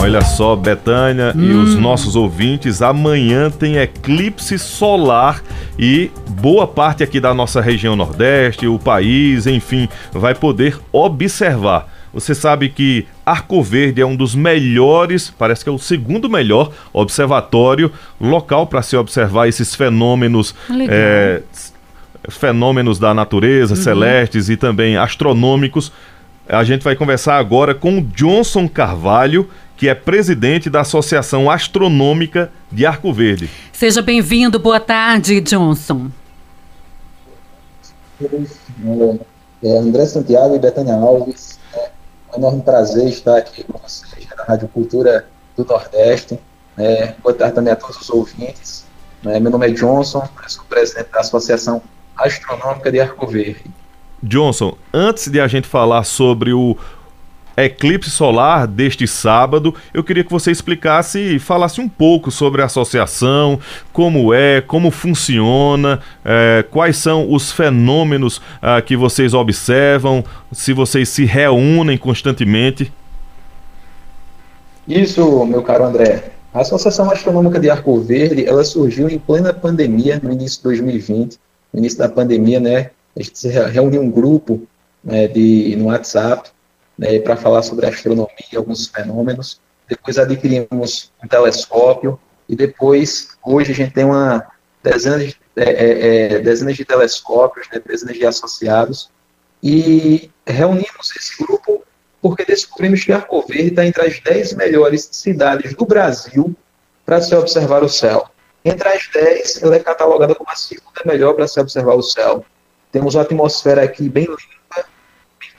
Olha só, Betânia hum. e os nossos ouvintes, amanhã tem eclipse solar e boa parte aqui da nossa região Nordeste, o país, enfim, vai poder observar. Você sabe que Arco Verde é um dos melhores, parece que é o segundo melhor observatório local para se observar esses fenômenos. É, fenômenos da natureza, uhum. celestes e também astronômicos. A gente vai conversar agora com Johnson Carvalho, que é presidente da Associação Astronômica de Arco Verde. Seja bem-vindo, boa tarde, Johnson. É, André Santiago e Betânia Alves, é um enorme prazer estar aqui com vocês na Rádio Cultura do Nordeste. É, boa tarde também a todos os ouvintes. É, meu nome é Johnson, sou presidente da Associação Astronômica de Arco Verde. Johnson, antes de a gente falar sobre o eclipse solar deste sábado, eu queria que você explicasse e falasse um pouco sobre a associação, como é, como funciona, é, quais são os fenômenos ah, que vocês observam, se vocês se reúnem constantemente. Isso, meu caro André. A Associação Astronômica de Arco Verde, ela surgiu em plena pandemia, no início de 2020, no início da pandemia, né? A gente se reuniu um grupo né, de, no WhatsApp né, para falar sobre astronomia, alguns fenômenos. Depois adquirimos um telescópio e depois, hoje a gente tem uma dezenas de, é, é, é, dezenas de telescópios, né, dezenas de associados e reunimos esse grupo porque descobrimos que Arco Verde está entre as 10 melhores cidades do Brasil para se observar o céu. Entre as 10, ela é catalogada como a segunda melhor para se observar o céu. Temos uma atmosfera aqui bem bem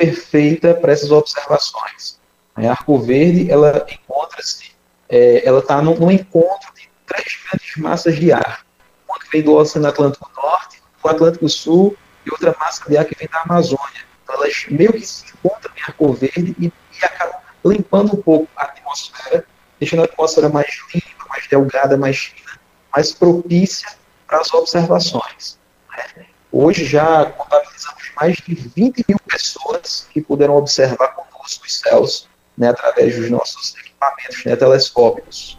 perfeita para essas observações. A Arco Verde, ela encontra-se, é, ela está no, encontro de três grandes massas de ar. Uma que vem do Oceano Atlântico Norte, do Atlântico Sul, e outra massa de ar que vem da Amazônia. Então, elas meio que se encontram em Arco Verde e, e acabam limpando um pouco a atmosfera, deixando a atmosfera mais limpa, mais delgada, mais fina, mais propícia para as observações. Né? Hoje já contabilizamos mais de 20 mil pessoas que puderam observar conosco os céus né, através dos nossos equipamentos né, telescópicos.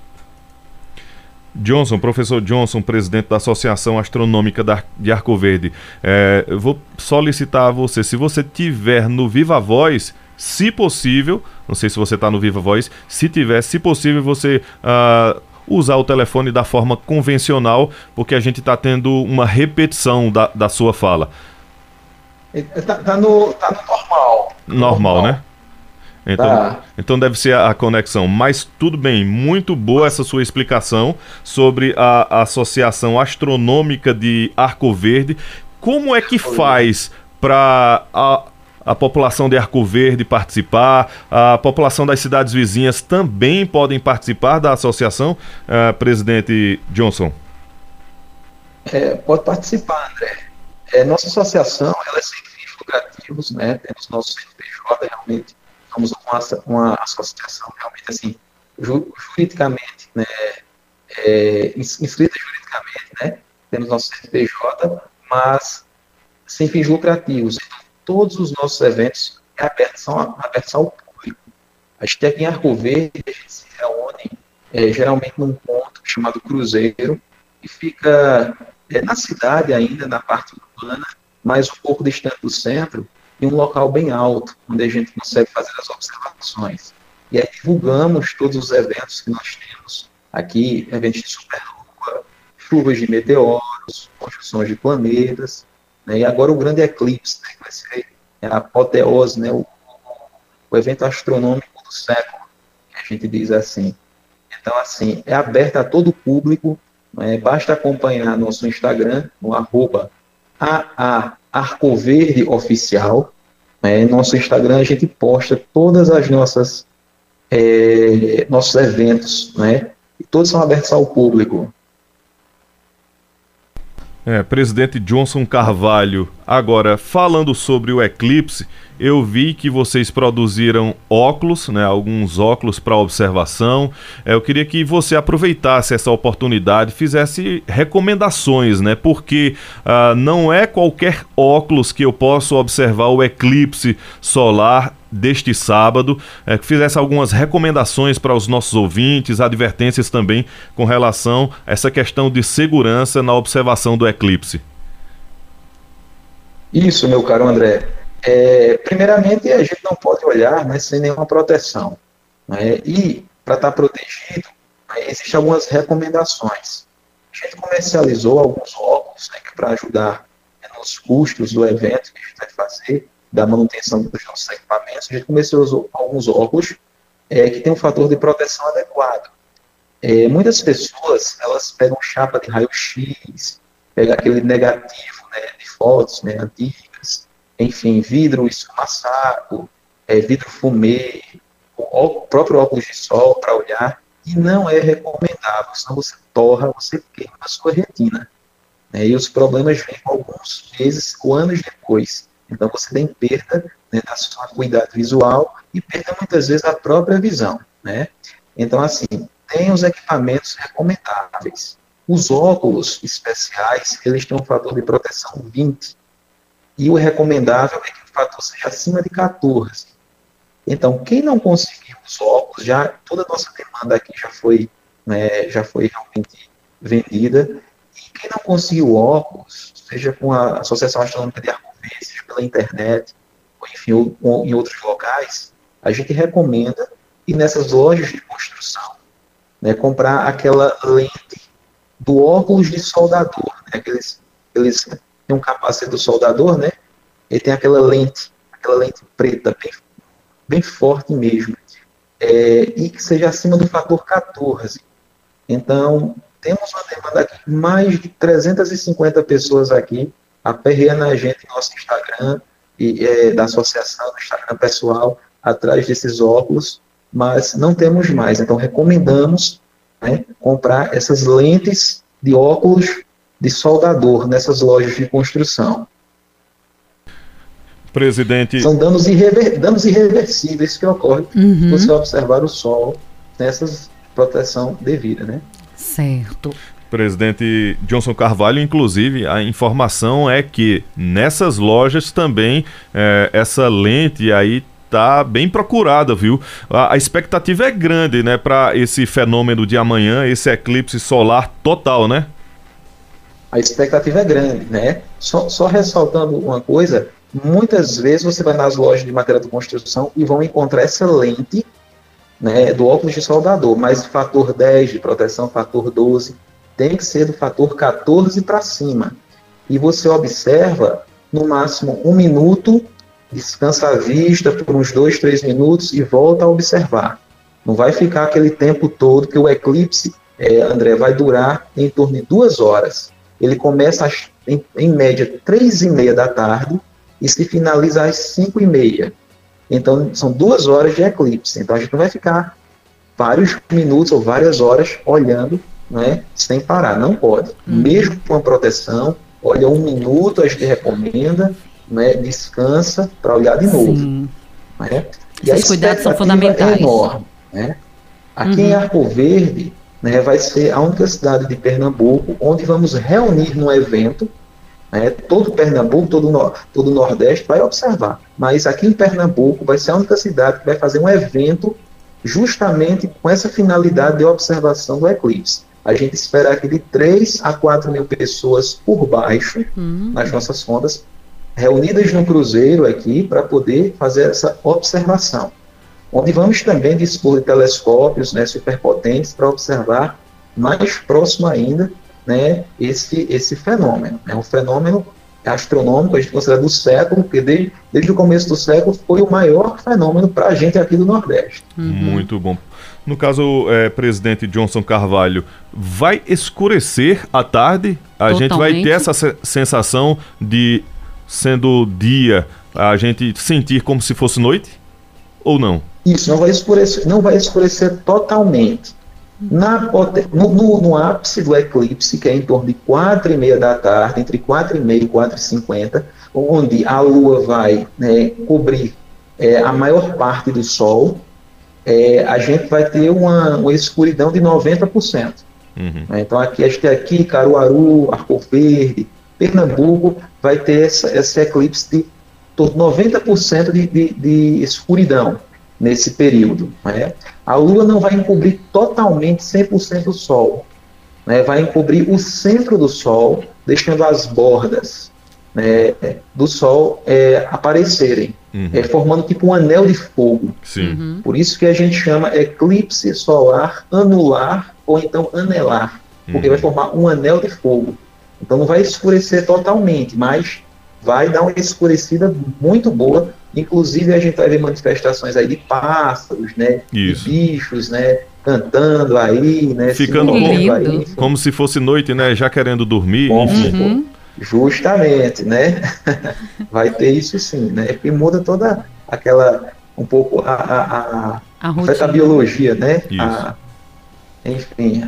Johnson, professor Johnson, presidente da Associação Astronômica de Arco Verde, é, vou solicitar a você, se você tiver no Viva Voz, se possível, não sei se você está no Viva Voz, se tiver, se possível, você uh, usar o telefone da forma convencional, porque a gente está tendo uma repetição da, da sua fala. Está tá no, tá no normal. Normal, normal. né? Então, tá. então deve ser a, a, conexão. Mas tudo bem, muito boa essa sua explicação sobre a, a Associação Astronômica de Arco Verde. Como é que faz para a população de Arco Verde participar, a população das cidades vizinhas também podem participar da associação, uh, presidente Johnson? É, pode participar, André. É, nossa associação ela é sem fins lucrativos, né? temos nosso CNPJ, realmente somos uma, uma associação realmente assim, juridicamente, né? É, inscrita juridicamente, né? temos nosso CNPJ, mas sem fins lucrativos. Então, todos os nossos eventos é abertos, são abertos ao público. A gente aqui em Arco Verde, a gente se reúne é, geralmente num ponto chamado Cruzeiro, e fica é, na cidade ainda, na parte urbana, mas um pouco distante do centro, em um local bem alto, onde a gente consegue fazer as observações. E aí divulgamos todos os eventos que nós temos aqui, eventos de superlua, chuvas de meteoros, construções de planetas, né? E agora o grande eclipse, né, que vai ser a apoteose, né, o, o evento astronômico do século, que a gente diz assim. Então, assim, é aberto a todo o público, né, basta acompanhar nosso Instagram, no arroba AAArcoverde Né, nosso Instagram a gente posta todas as nossas é, nossos eventos, né? E todos são abertos ao público. É, presidente Johnson Carvalho, agora falando sobre o eclipse, eu vi que vocês produziram óculos, né, alguns óculos para observação. É, eu queria que você aproveitasse essa oportunidade, fizesse recomendações, né, porque uh, não é qualquer óculos que eu possa observar o eclipse solar deste sábado, é, que fizesse algumas recomendações para os nossos ouvintes, advertências também com relação a essa questão de segurança na observação do eclipse. Isso, meu caro André. É, primeiramente, a gente não pode olhar né, sem nenhuma proteção. Né? E, para estar tá protegido, né, existem algumas recomendações. A gente comercializou alguns óculos né, para ajudar né, nos custos do evento que a gente vai fazer, da manutenção dos nossos equipamentos. A gente comercializou alguns óculos é, que têm um fator de proteção adequado. É, muitas pessoas, elas pegam chapa de raio-x, pegam aquele negativo né, de fotos né, antigas, enfim, vidro esfumaçado, é, vidro fumê, o próprio óculos de sol para olhar, e não é recomendável, senão você torra, você queima a sua retina. Né, e os problemas vêm alguns meses ou anos depois. Então você tem perda né, da sua cuidado visual e perda muitas vezes da própria visão. Né? Então, assim, tem os equipamentos recomendáveis. Os óculos especiais, eles têm um fator de proteção 20. E o recomendável é que o fator seja acima de 14. Então, quem não conseguiu os óculos, já toda a nossa demanda aqui já foi, né, já foi realmente vendida. E quem não conseguiu óculos, seja com a Associação Astronômica de Arco-Verde, seja pela internet, ou enfim, ou, ou em outros locais, a gente recomenda ir nessas lojas de construção, né, comprar aquela lente do óculos de soldador, né? Aqueles, eles têm um capacete do soldador, né? Ele tem aquela lente, aquela lente preta, bem, bem forte mesmo, é, e que seja acima do fator 14. Então, temos uma demanda aqui, mais de 350 pessoas aqui, aperreando a gente no nosso Instagram, e, é, da associação, do Instagram pessoal, atrás desses óculos, mas não temos mais. Então, recomendamos né, comprar essas lentes de óculos de soldador nessas lojas de construção. Presidente. São danos, irrever, danos irreversíveis que ocorrem uhum. se você observar o sol nessas proteção devida, né? Certo. Presidente Johnson Carvalho, inclusive, a informação é que nessas lojas também é, essa lente aí tá bem procurada, viu? A, a expectativa é grande, né, para esse fenômeno de amanhã, esse eclipse solar total, né? A expectativa é grande, né? Só, só ressaltando uma coisa, muitas vezes você vai nas lojas de material de construção e vão encontrar essa lente né, do óculos de soldador, mas fator 10 de proteção, fator 12, tem que ser do fator 14 para cima. E você observa no máximo um minuto descansa a vista por uns dois, três minutos e volta a observar. Não vai ficar aquele tempo todo que o eclipse, é, André, vai durar em torno de duas horas. Ele começa às, em, em média três e meia da tarde e se finaliza às cinco e meia. Então são duas horas de eclipse. Então a gente não vai ficar vários minutos ou várias horas olhando, né, sem parar. Não pode. Uhum. Mesmo com a proteção, olha um minuto a gente recomenda né, descansa para olhar de novo. Né? E Esses cuidados são fundamentais. É enorme, né? Aqui uhum. em Arco Verde né, vai ser a única cidade de Pernambuco onde vamos reunir num evento. Né, todo Pernambuco, todo, no, todo o Nordeste vai observar. Mas aqui em Pernambuco vai ser a única cidade que vai fazer um evento justamente com essa finalidade de observação do eclipse. A gente espera aqui de 3 a 4 mil pessoas por baixo uhum. nas nossas sondas reunidas no cruzeiro aqui para poder fazer essa observação. Onde vamos também dispor de telescópios né, superpotentes para observar mais próximo ainda né, esse, esse fenômeno. É um fenômeno astronômico, a gente considera do século, porque desde, desde o começo do século foi o maior fenômeno para a gente aqui do Nordeste. Uhum. Muito bom. No caso, é, presidente Johnson Carvalho, vai escurecer à tarde? A Totalmente. gente vai ter essa sensação de sendo dia, a gente sentir como se fosse noite? Ou não? Isso, não vai escurecer, não vai escurecer totalmente. Na, no, no, no, ápice do eclipse, que é em torno de 4 e meia da tarde, entre 4 e meia e 4 e 50, onde a Lua vai né, cobrir é, a maior parte do Sol, é, a gente vai ter uma, uma escuridão de 90%. Uhum. Então aqui a gente tem aqui Caruaru, Arco Verde, Pernambuco vai ter essa, esse eclipse de 90% de, de, de escuridão nesse período. Né? A Lua não vai encobrir totalmente 100% o Sol, né? vai encobrir o centro do Sol, deixando as bordas né, do Sol é, aparecerem, uhum. é, formando tipo um anel de fogo. Uhum. Por isso que a gente chama eclipse solar anular ou então anelar, porque uhum. vai formar um anel de fogo. Então não vai escurecer totalmente, mas vai dar uma escurecida muito boa. Inclusive a gente vai ver manifestações aí de pássaros, né? Isso. De bichos, né? Cantando aí, né? Ficando como, aí, como se fosse noite, né? Já querendo dormir. Uhum. Justamente, né? vai ter isso sim, né? E muda toda aquela um pouco a, a, a, a, a biologia, né? Isso. A, enfim,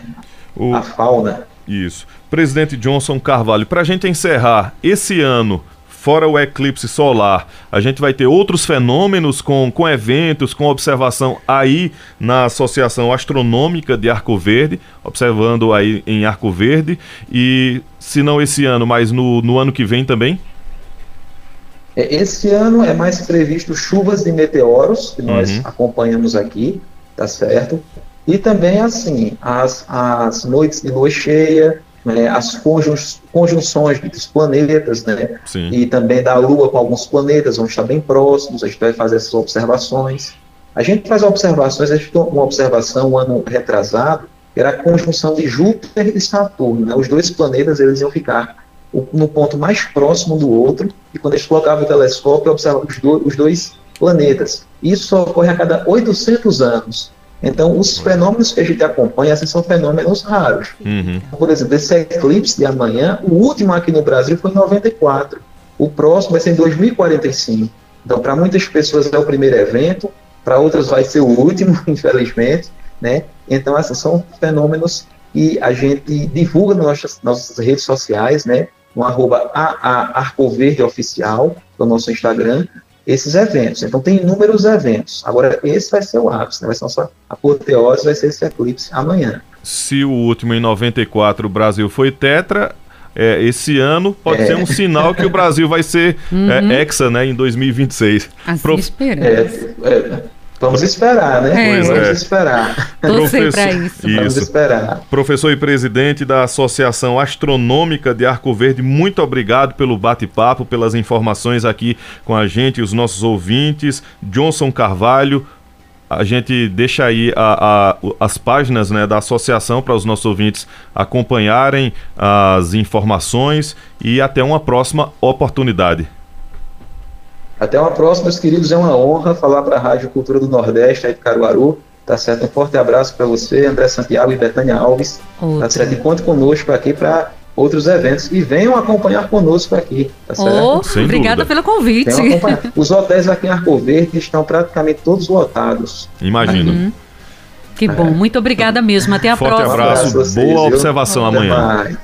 o... a fauna. Isso. Presidente Johnson Carvalho, para a gente encerrar, esse ano, fora o eclipse solar, a gente vai ter outros fenômenos com, com eventos, com observação aí na Associação Astronômica de Arco Verde, observando aí em Arco Verde, e se não esse ano, mas no, no ano que vem também? É, esse ano é mais previsto chuvas de meteoros, que nós uhum. acompanhamos aqui, tá certo? E também, assim, as, as noites de lua cheia, né, as conjun conjunções dos planetas, né? Sim. E também da Lua com alguns planetas, vão estar bem próximos, a gente vai fazer essas observações. A gente faz observações, a gente tem uma observação um ano retrasado, que era a conjunção de Júpiter e Saturno, né? Os dois planetas, eles iam ficar no ponto mais próximo do outro, e quando a gente colocava o telescópio, observava os, do os dois planetas. Isso ocorre a cada 800 anos. Então, os fenômenos que a gente acompanha assim, são fenômenos raros. Uhum. Por exemplo, esse eclipse de amanhã, o último aqui no Brasil foi em 94. O próximo vai ser em 2045. Então, para muitas pessoas é o primeiro evento, para outras vai ser o último, infelizmente. Né? Então, esses são fenômenos que a gente divulga nas nossas, nossas redes sociais, né? no arroba Oficial, no nosso Instagram, esses eventos. Então tem inúmeros eventos. Agora, esse vai ser o ápice, né? vai ser a nossa apoteose, vai ser esse eclipse amanhã. Se o último em 94 o Brasil foi tetra, é, esse ano pode é. ser um sinal que o Brasil vai ser uhum. é, hexa né, em 2026. Assim esperamos. É, é, Vamos esperar, né? É. Vamos é. esperar. Torcer para isso. isso. Vamos esperar. Professor e presidente da Associação Astronômica de Arco Verde, muito obrigado pelo bate-papo, pelas informações aqui com a gente, os nossos ouvintes. Johnson Carvalho, a gente deixa aí a, a, as páginas né, da associação para os nossos ouvintes acompanharem as informações e até uma próxima oportunidade. Até uma próxima, meus queridos. É uma honra falar para a Rádio Cultura do Nordeste, aí de Caruaru. Tá certo? Um forte abraço para você, André Santiago e Betânia Alves. Outro. Tá certo? E conte conosco aqui para outros eventos e venham acompanhar conosco aqui, tá certo? Oh, obrigada pelo convite. Os hotéis aqui em Arco Verde estão praticamente todos lotados. Imagino. Uhum. Que bom, muito obrigada mesmo. Até a Forte próxima. Forte abraço, boa observação amanhã.